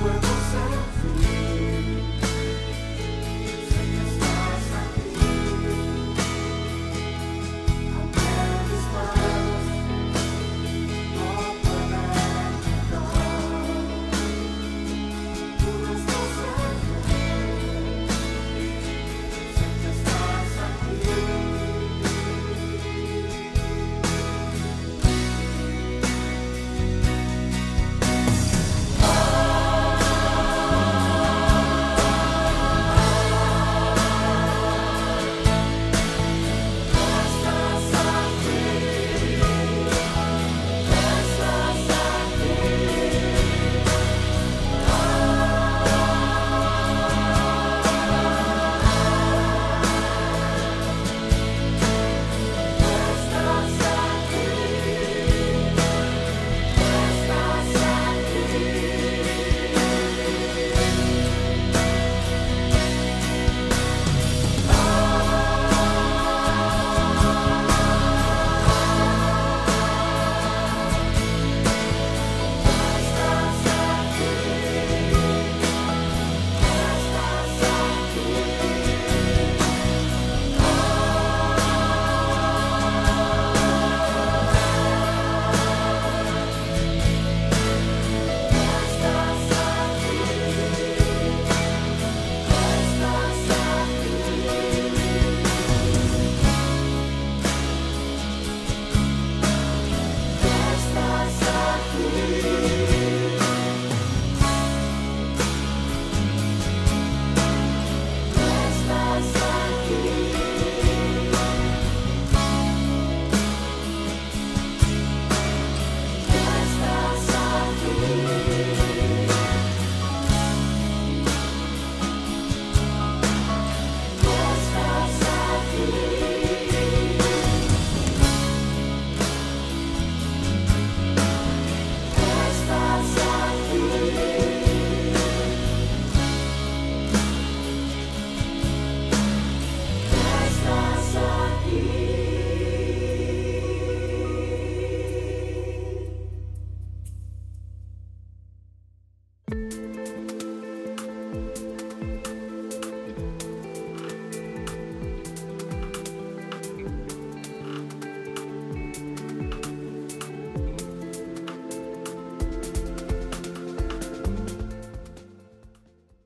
puedo ser feliz.